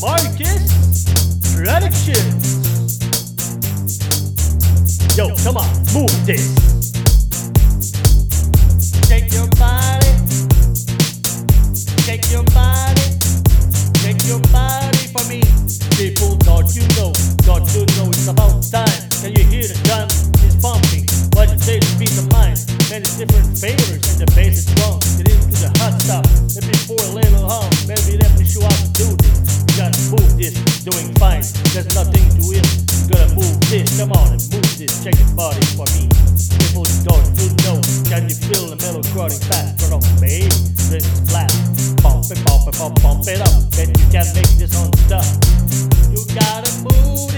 Marcus Productions. Yo, come on, move this. Doing fine. There's nothing to it. Gotta move this. Come on and move this. Check your body for me. People, don't you know? Can you feel the mellow crowding fast? Off, baby. This is flat. Pump it, pump it, pump, pump it up. Bet you can make this on stuff. You gotta move it.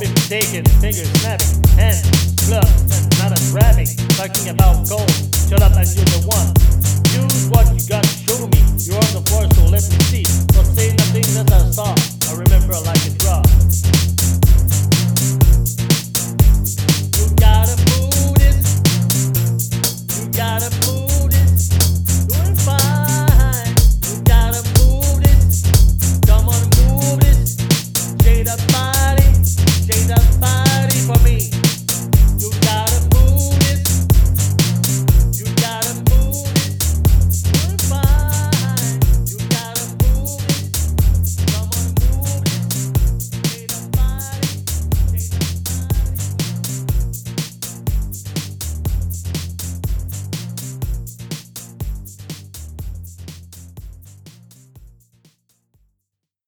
Pumping, taking, fingers snapping, hands, gloves, and not a grabbing. Talking about gold. Shut up and you're the one.